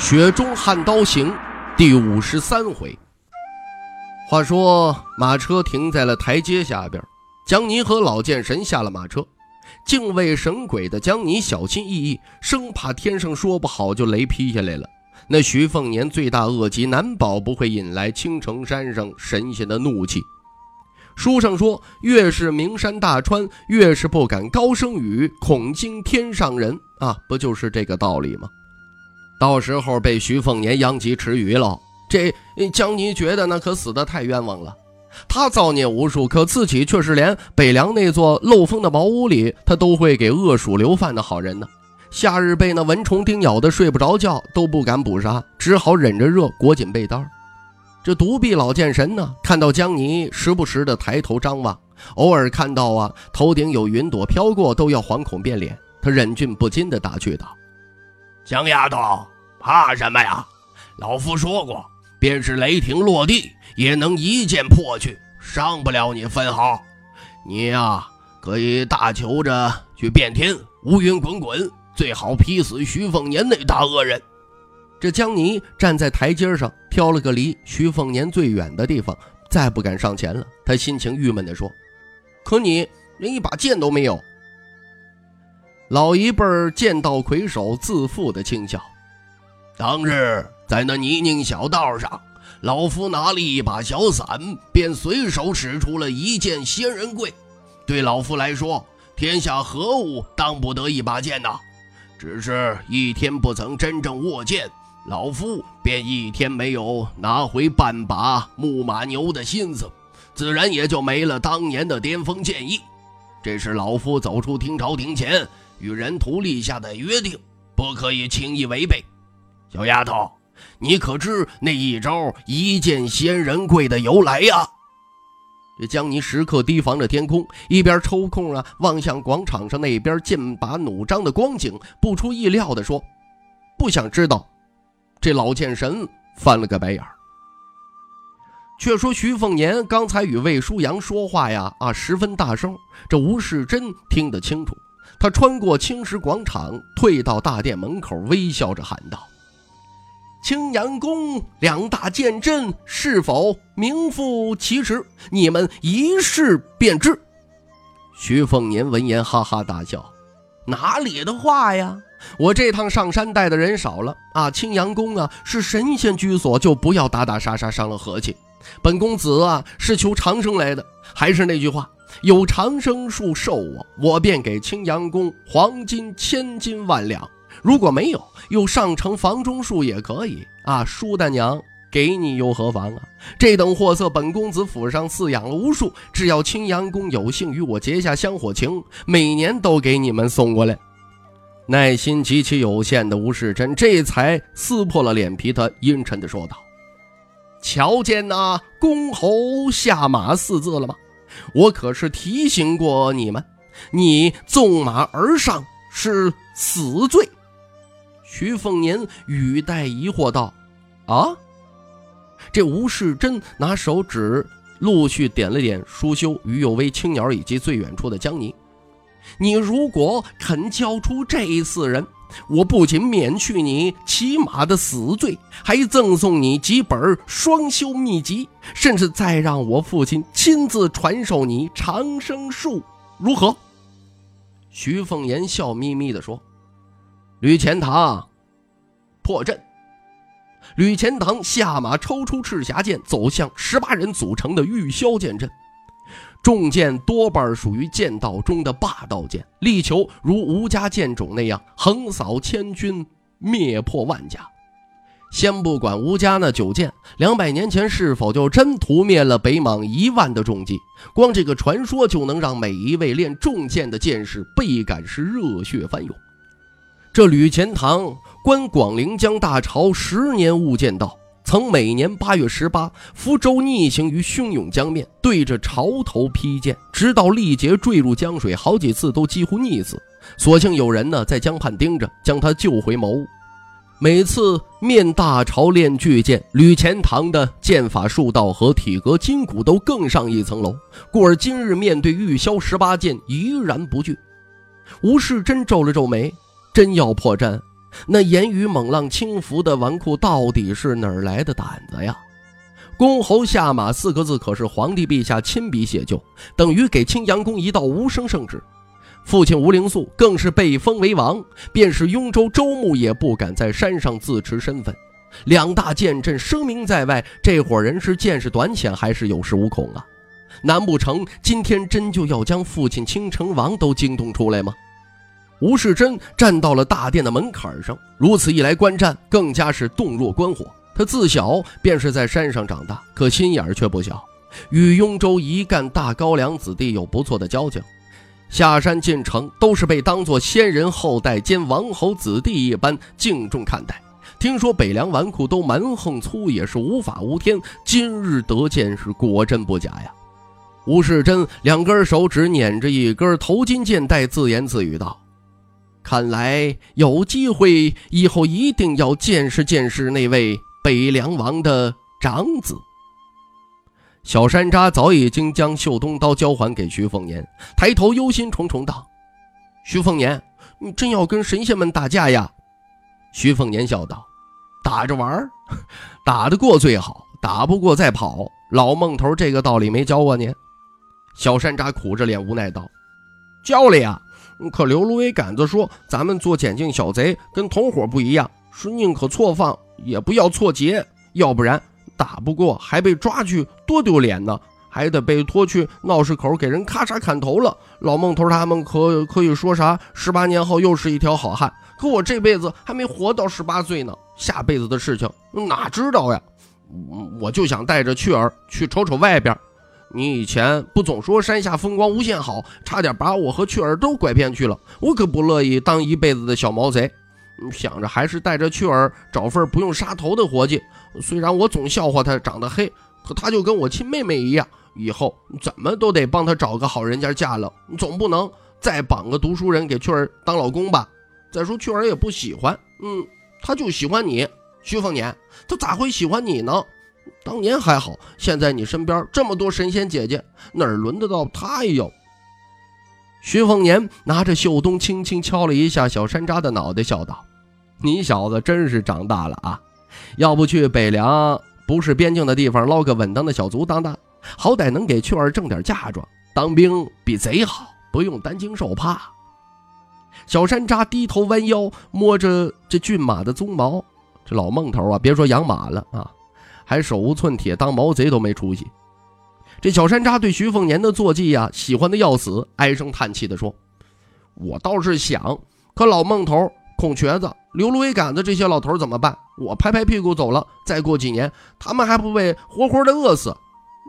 雪中悍刀行》第五十三回。话说马车停在了台阶下边，江泥和老剑神下了马车。敬畏神鬼的江泥小心翼翼，生怕天上说不好就雷劈下来了。那徐凤年罪大恶极，难保不会引来青城山上神仙的怒气。书上说，越是名山大川，越是不敢高声语，恐惊天上人啊，不就是这个道理吗？到时候被徐凤年殃及池鱼了。这江泥觉得那可死得太冤枉了。他造孽无数，可自己却是连北凉那座漏风的茅屋里，他都会给恶鼠留饭的好人呢。夏日被那蚊虫叮咬的睡不着觉，都不敢捕杀，只好忍着热裹紧被单。这独臂老剑神呢，看到江泥时不时的抬头张望，偶尔看到啊头顶有云朵飘过，都要惶恐变脸。他忍俊不禁的打趣道：“江丫头。”怕什么呀？老夫说过，便是雷霆落地，也能一剑破去，伤不了你分毫。你呀，可以大求着去变天，乌云滚滚，最好劈死徐凤年那大恶人。这江泥站在台阶上，挑了个离徐凤年最远的地方，再不敢上前了。他心情郁闷地说：“可你连一把剑都没有。”老一辈剑道魁首自负的轻笑。当日在那泥泞小道上，老夫拿了一把小伞，便随手使出了一件仙人跪。对老夫来说，天下何物当不得一把剑呐？只是一天不曾真正握剑，老夫便一天没有拿回半把木马牛的心思，自然也就没了当年的巅峰剑意。这是老夫走出听朝庭前与人徒立下的约定，不可以轻易违背。小丫头，你可知那一招一剑仙人跪的由来呀？这江泥时刻提防着天空，一边抽空啊望向广场上那边剑拔弩张的光景，不出意料的说：“不想知道。”这老剑神翻了个白眼儿。却说徐凤年刚才与魏舒阳说话呀，啊，十分大声，这吴世贞听得清楚。他穿过青石广场，退到大殿门口，微笑着喊道。青阳宫两大剑阵是否名副其实？你们一试便知。徐凤年闻言哈哈大笑：“哪里的话呀！我这趟上山带的人少了啊。青阳宫啊是神仙居所，就不要打打杀杀伤了和气。本公子啊是求长生来的。还是那句话，有长生树授我，我便给青阳宫黄金千金万两。”如果没有，有上乘房中术也可以啊！舒大娘给你又何妨啊？这等货色，本公子府上饲养了无数，只要青阳宫有幸与我结下香火情，每年都给你们送过来。耐心极其有限的吴世珍这才撕破了脸皮，他阴沉地说道：“瞧见那公侯下马四字了吗？我可是提醒过你们，你纵马而上是死罪。”徐凤年语带疑惑道：“啊！”这吴世贞拿手指陆续点了点舒修、于有为、青鸟以及最远处的江泥。你如果肯交出这四人，我不仅免去你骑马的死罪，还赠送你几本双修秘籍，甚至再让我父亲亲自传授你长生术，如何？”徐凤年笑眯眯地说。吕钱塘破阵，吕钱塘下马，抽出赤霞剑，走向十八人组成的玉箫剑阵。重剑多半属于剑道中的霸道剑，力求如吴家剑种那样横扫千军，灭破万家。先不管吴家那九剑两百年前是否就真屠灭了北莽一万的重骑，光这个传说就能让每一位练重剑的剑士倍感是热血翻涌。这吕钱塘观广陵江大潮十年勿见道，曾每年八月十八，福州逆行于汹涌江面，对着潮头劈剑，直到力竭坠入江水，好几次都几乎溺死。所幸有人呢在江畔盯着，将他救回茅屋。每次面大潮练巨剑，吕钱塘的剑法术道和体格筋骨都更上一层楼。故而今日面对玉箫十八剑，依然不惧。吴世真皱了皱眉，真要破绽，那言语猛浪轻浮的纨绔到底是哪儿来的胆子呀？公侯下马四个字可是皇帝陛下亲笔写就，等于给青阳宫一道无声圣旨。父亲吴灵素更是被封为王，便是雍州州牧也不敢在山上自持身份。两大剑阵声名在外，这伙人是见识短浅，还是有恃无恐啊？难不成今天真就要将父亲青城王都惊动出来吗？吴世贞站到了大殿的门槛上，如此一来观战更加是洞若观火。他自小便是在山上长大，可心眼却不小，与雍州一干大高粱子弟有不错的交情。下山进城都是被当作先人后代兼王侯子弟一般敬重看待。听说北凉纨绔都蛮横粗野，是无法无天。今日得见是果真不假呀！吴世贞两根手指捻着一根头巾剑带，自言自语道：“看来有机会，以后一定要见识见识那位北凉王的长子。”小山楂早已经将绣冬刀交还给徐凤年，抬头忧心忡忡道：“徐凤年，你真要跟神仙们打架呀？”徐凤年笑道：“打着玩儿，打得过最好，打不过再跑。老孟头这个道理没教过您。”小山楂苦着脸无奈道：“教了呀，可刘芦苇杆子说，咱们做捡净小贼跟同伙不一样，是宁可错放也不要错劫，要不然……”打不过还被抓去，多丢脸呢！还得被拖去闹市口给人咔嚓砍头了。老孟头他们可可以说啥？十八年后又是一条好汉。可我这辈子还没活到十八岁呢，下辈子的事情哪知道呀？我就想带着雀儿去瞅瞅外边。你以前不总说山下风光无限好，差点把我和雀儿都拐骗去了。我可不乐意当一辈子的小毛贼。想着还是带着雀儿找份不用杀头的活计。虽然我总笑话他长得黑，可他就跟我亲妹妹一样，以后怎么都得帮他找个好人家嫁了。总不能再绑个读书人给雀儿当老公吧？再说雀儿也不喜欢，嗯，他就喜欢你，徐凤年，他咋会喜欢你呢？当年还好，现在你身边这么多神仙姐姐，哪轮得到他哟？徐凤年拿着绣冬，轻轻敲了一下小山楂的脑袋，笑道。你小子真是长大了啊！要不去北凉，不是边境的地方捞个稳当的小卒当当，好歹能给雀儿挣点嫁妆。当兵比贼好，不用担惊受怕。小山楂低头弯腰摸着这骏马的鬃毛，这老孟头啊，别说养马了啊，还手无寸铁当毛贼都没出息。这小山楂对徐凤年的坐骑呀，喜欢的要死，唉声叹气的说：“我倒是想，可老孟头。”孔瘸子、刘芦苇杆子这些老头怎么办？我拍拍屁股走了，再过几年，他们还不被活活的饿死？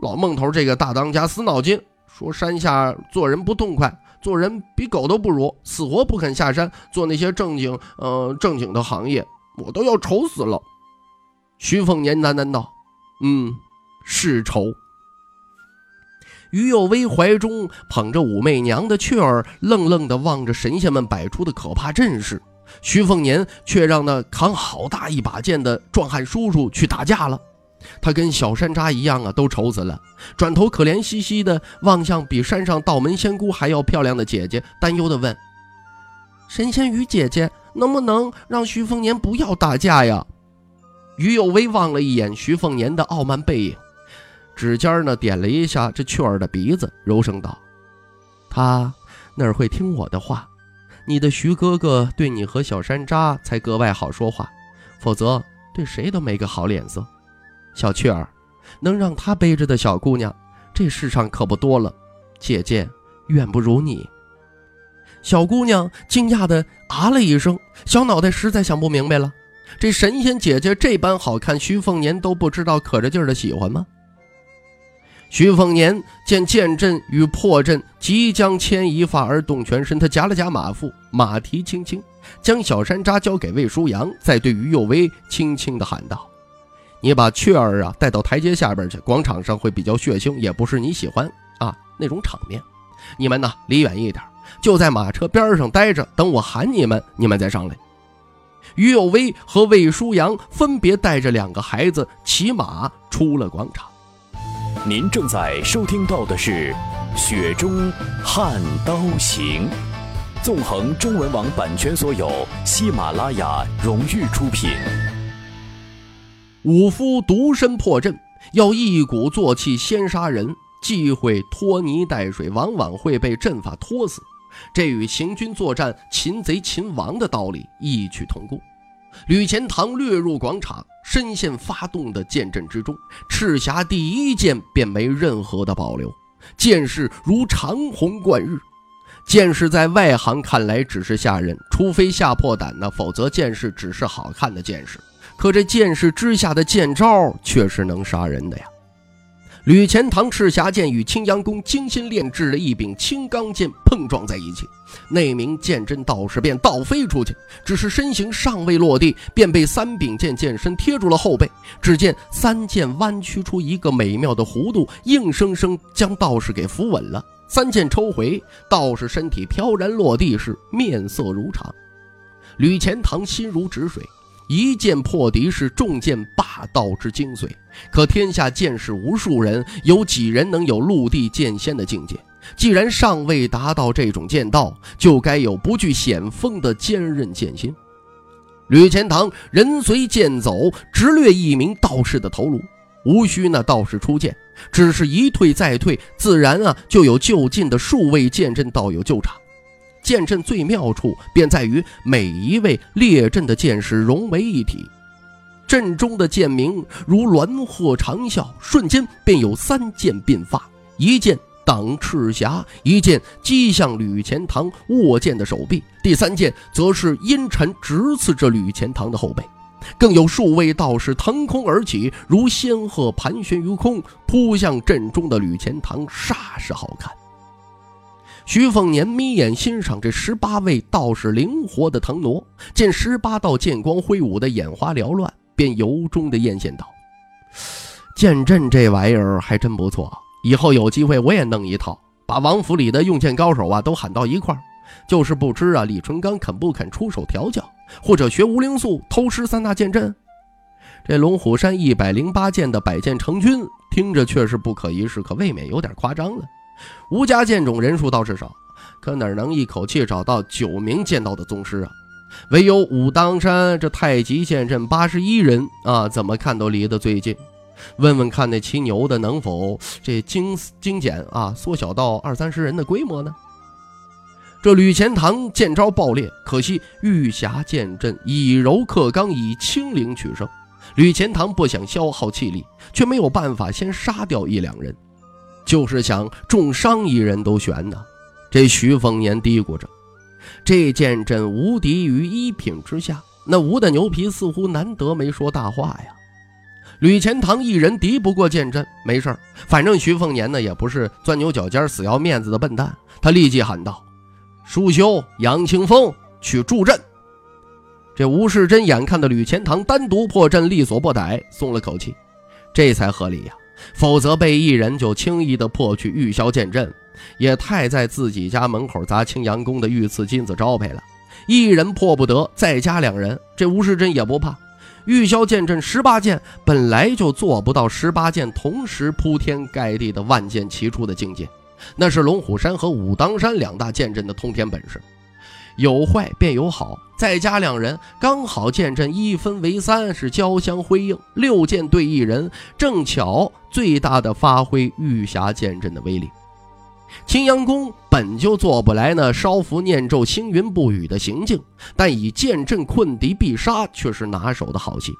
老孟头这个大当家死脑筋，说山下做人不痛快，做人比狗都不如，死活不肯下山做那些正经、呃正经的行业，我都要愁死了。徐凤年喃喃道：“嗯，是愁。”于有为怀中捧着武媚娘的雀儿，愣愣地望着神仙们摆出的可怕阵势。徐凤年却让那扛好大一把剑的壮汉叔叔去打架了，他跟小山楂一样啊，都愁死了。转头可怜兮兮的望向比山上道门仙姑还要漂亮的姐姐，担忧的问：“神仙鱼姐姐，能不能让徐凤年不要打架呀？”于有为望了一眼徐凤年的傲慢背影，指尖呢点了一下这雀儿的鼻子，柔声道：“他哪会听我的话？”你的徐哥哥对你和小山楂才格外好说话，否则对谁都没个好脸色。小雀儿，能让他背着的小姑娘，这世上可不多了。姐姐远不如你。小姑娘惊讶的啊了一声，小脑袋实在想不明白了：这神仙姐姐这般好看，徐凤年都不知道可着劲儿的喜欢吗？徐凤年见剑阵与破阵即将牵一发而动全身，他夹了夹马腹，马蹄轻轻，将小山楂交给魏舒阳，再对于右威轻轻地喊道：“你把雀儿啊带到台阶下边去，广场上会比较血腥，也不是你喜欢啊那种场面。你们呢离远一点，就在马车边上待着，等我喊你们，你们再上来。”于有威和魏舒阳分别带着两个孩子骑马出了广场。您正在收听到的是《雪中悍刀行》，纵横中文网版权所有，喜马拉雅荣誉出品。武夫独身破阵，要一鼓作气先杀人，忌讳拖泥带水，往往会被阵法拖死。这与行军作战擒贼擒王的道理异曲同工。吕钱塘掠入广场，深陷发动的剑阵之中。赤霞第一剑便没任何的保留，剑势如长虹贯日。剑势在外行看来只是吓人，除非吓破胆呢，否则剑势只是好看的剑势。可这剑势之下的剑招却是能杀人的呀！吕钱塘赤霞剑与青阳宫精心炼制的一柄青钢剑碰撞在一起，那名剑真道士便倒飞出去，只是身形尚未落地，便被三柄剑剑身贴住了后背。只见三剑弯曲出一个美妙的弧度，硬生生将道士给扶稳了。三剑抽回，道士身体飘然落地时，面色如常。吕钱塘心如止水。一剑破敌是重剑霸道之精髓，可天下剑士无数人，有几人能有陆地剑仙的境界？既然尚未达到这种剑道，就该有不惧险峰的坚韧剑心。吕钱塘人随剑走，直掠一名道士的头颅，无需那道士出剑，只是一退再退，自然啊就有就近的数位剑阵道友救场。剑阵最妙处便在于每一位列阵的剑士融为一体，阵中的剑鸣如鸾鹤长啸，瞬间便有三剑并发：一剑挡赤霞，一剑击向吕钱塘握剑的手臂，第三剑则是阴沉直刺着吕钱塘的后背。更有数位道士腾空而起，如仙鹤盘旋于空，扑向阵中的吕钱塘，煞是好看。徐凤年眯眼欣赏这十八位道士灵活的腾挪，见十八道剑光挥舞的眼花缭乱，便由衷的艳羡道：“剑阵这玩意儿还真不错，以后有机会我也弄一套，把王府里的用剑高手啊都喊到一块儿。就是不知啊，李纯刚肯不肯出手调教，或者学吴灵素偷师三大剑阵？这龙虎山一百零八剑的百剑成军，听着却是不可一世，可未免有点夸张了。”吴家剑种人数倒是少，可哪能一口气找到九名剑道的宗师啊？唯有武当山这太极剑阵八十一人啊，怎么看都离得最近。问问看那骑牛的能否这精精简啊，缩小到二三十人的规模呢？这吕钱塘剑招爆裂，可惜玉霞剑阵以柔克刚，以轻灵取胜。吕钱塘不想消耗气力，却没有办法先杀掉一两人。就是想重伤一人都悬呢。这徐凤年嘀咕着：“这剑阵无敌于一品之下。”那吴的牛皮似乎难得没说大话呀。吕钱塘一人敌不过剑阵，没事反正徐凤年呢也不是钻牛角尖、死要面子的笨蛋。他立即喊道：“舒修、杨清风去助阵。”这吴世贞眼看着吕钱塘单独破阵力所不逮，松了口气，这才合理呀。否则被一人就轻易的破去玉箫剑阵，也太在自己家门口砸青阳宫的御赐金子招牌了。一人破不得，再加两人，这吴世珍也不怕。玉箫剑阵十八剑本来就做不到十八剑同时铺天盖地的万剑齐出的境界，那是龙虎山和武当山两大剑阵的通天本事。有坏便有好，再加两人，刚好剑阵一分为三，是交相辉映。六剑对一人，正巧最大的发挥玉霞剑阵的威力。青阳宫本就做不来那烧符念咒、星云不雨的行径，但以剑阵困敌必杀却是拿手的好戏。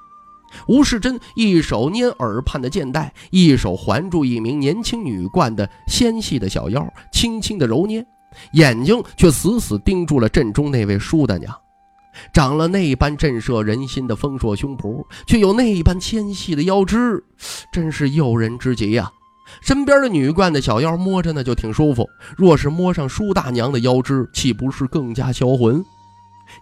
吴世珍一手捏耳畔的剑带，一手环住一名年轻女冠的纤细的小腰，轻轻的揉捏。眼睛却死死盯住了阵中那位舒大娘，长了那般震慑人心的丰硕胸脯，却有那般纤细的腰肢，真是诱人之极呀！身边的女冠的小腰摸着呢就挺舒服，若是摸上舒大娘的腰肢，岂不是更加销魂？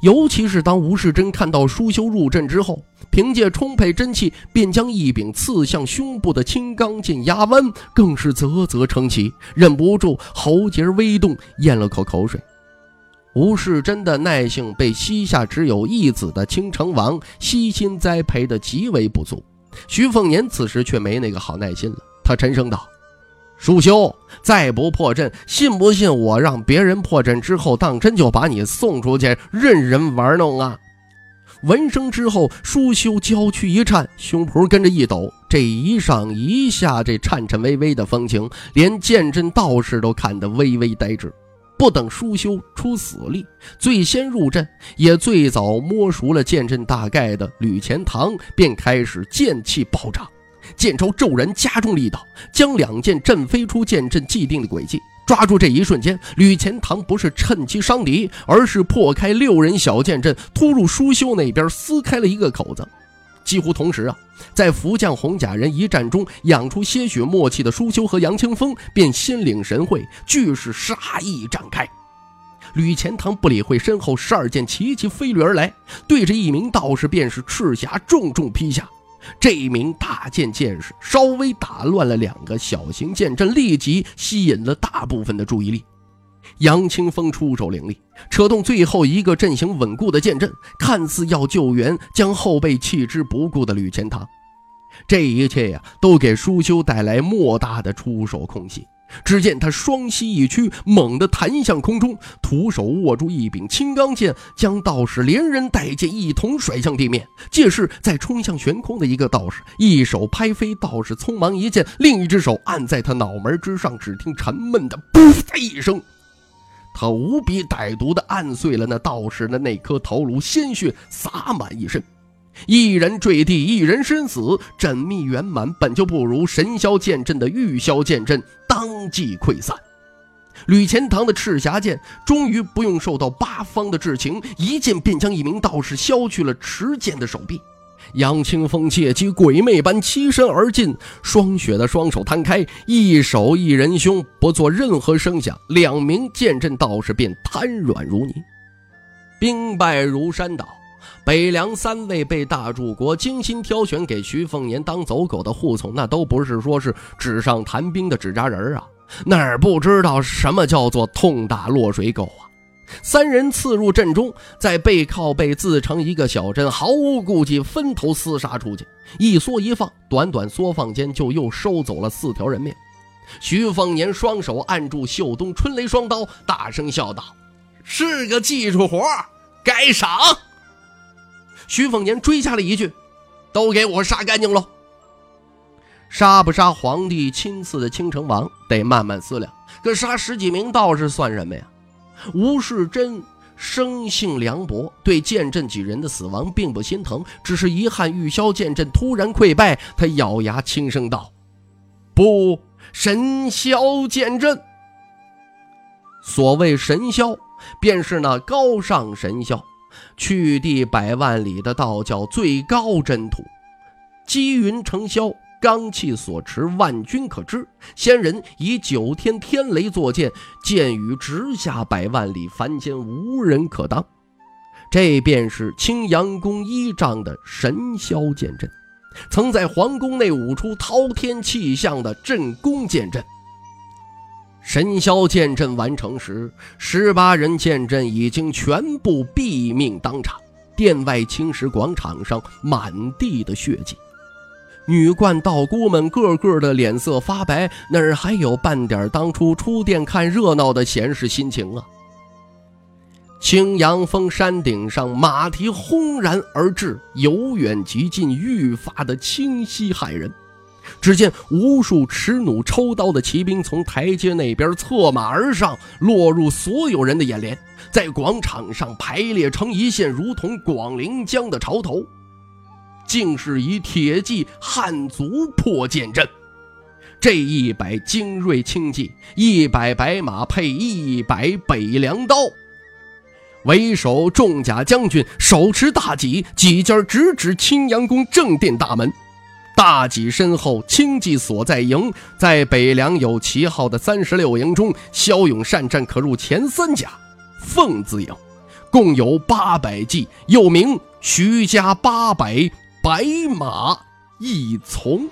尤其是当吴世珍看到舒修入阵之后，凭借充沛真气便将一柄刺向胸部的青钢剑压弯，更是啧啧称奇，忍不住喉结微动，咽了口口水。吴世贞的耐性被膝下只有一子的倾城王悉心栽培的极为不足，徐凤年此时却没那个好耐心了，他沉声道。舒修，再不破阵，信不信我让别人破阵之后，当真就把你送出去任人玩弄啊？闻声之后，舒修娇躯一颤，胸脯跟着一抖，这一上一下，这颤颤巍巍的风情，连剑阵道士都看得微微呆滞。不等舒修出死力，最先入阵，也最早摸熟了剑阵大概的吕钱塘，便开始剑气暴涨。剑招骤然加重力道，将两剑震飞出剑阵既定的轨迹。抓住这一瞬间，吕钱塘不是趁机伤敌，而是破开六人小剑阵，突入舒修那边撕开了一个口子。几乎同时啊，在福将红甲人一战中养出些许默契的舒修和杨清风便心领神会，俱是杀意展开。吕钱塘不理会身后十二剑齐齐飞掠而来，对着一名道士便是赤霞重重劈下。这名大剑剑士稍微打乱了两个小型剑阵，立即吸引了大部分的注意力。杨清风出手凌厉，扯动最后一个阵型稳固的剑阵，看似要救援将后背弃之不顾的吕钱塘。这一切呀，都给舒修带来莫大的出手空隙。只见他双膝一屈，猛地弹向空中，徒手握住一柄青钢剑，将道士连人带剑一同甩向地面。借势再冲向悬空的一个道士，一手拍飞道士，匆忙一剑，另一只手按在他脑门之上。只听沉闷的“噗”的一声，他无比歹毒地按碎了那道士的那颗头颅，鲜血洒满一身。一人坠地，一人身死，缜密圆满，本就不如神霄剑阵的玉霄剑阵，当即溃散。吕钱塘的赤霞剑终于不用受到八方的至情，一剑便将一名道士削去了持剑的手臂。杨清风借机鬼魅般欺身而进，霜雪的双手摊开，一手一人胸，不做任何声响，两名剑阵道士便瘫软如泥，兵败如山倒。北凉三位被大柱国精心挑选给徐凤年当走狗的护从，那都不是说是纸上谈兵的纸扎人啊，哪儿不知道什么叫做痛打落水狗啊！三人刺入阵中，在背靠背自成一个小阵，毫无顾忌分头厮杀出去，一缩一放，短短缩放间就又收走了四条人命。徐凤年双手按住秀东春雷双刀，大声笑道：“是个技术活，该赏。”徐凤年追加了一句：“都给我杀干净喽！”杀不杀皇帝亲赐的青城王，得慢慢思量。可杀十几名道士算什么呀？吴世贞生性凉薄，对剑阵几人的死亡并不心疼，只是遗憾玉箫剑阵突然溃败。他咬牙轻声道：“不，神霄剑阵。所谓神霄，便是那高尚神霄。”去地百万里的道教最高真土，积云成霄，罡气所持，万军可知。仙人以九天天雷作剑，剑雨直下百万里，凡间无人可当。这便是青阳宫依仗的神霄剑阵，曾在皇宫内舞出滔天气象的镇宫剑阵。神霄剑阵完成时，十八人剑阵已经全部毙命当场。殿外青石广场上满地的血迹，女冠道姑们个个的脸色发白，哪儿还有半点当初出殿看热闹的闲适心情啊？青阳峰山顶上，马蹄轰然而至，由远及近，愈发的清晰骇人。只见无数持弩抽刀的骑兵从台阶那边策马而上，落入所有人的眼帘，在广场上排列成一线，如同广陵江的潮头。竟是以铁骑汉族破剑阵，这一百精锐轻骑，一百白马配一百北凉刀，为首重甲将军手持大戟，戟尖直指青阳宫正殿大门。大戟身后，轻骑所在营，在北凉有旗号的三十六营中，骁勇善战，可入前三甲。凤字营，共有八百骑，又名徐家八百白马一从。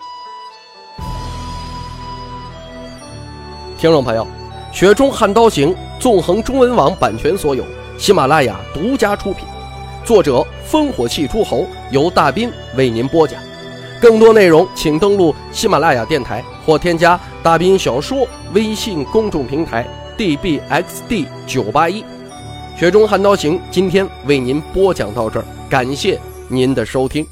听众朋友，《雪中悍刀行》纵横中文网版权所有，喜马拉雅独家出品，作者烽火戏诸侯，由大斌为您播讲。更多内容，请登录喜马拉雅电台或添加“大斌小说”微信公众平台 “dbxd 九八一”。雪中悍刀行，今天为您播讲到这儿，感谢您的收听。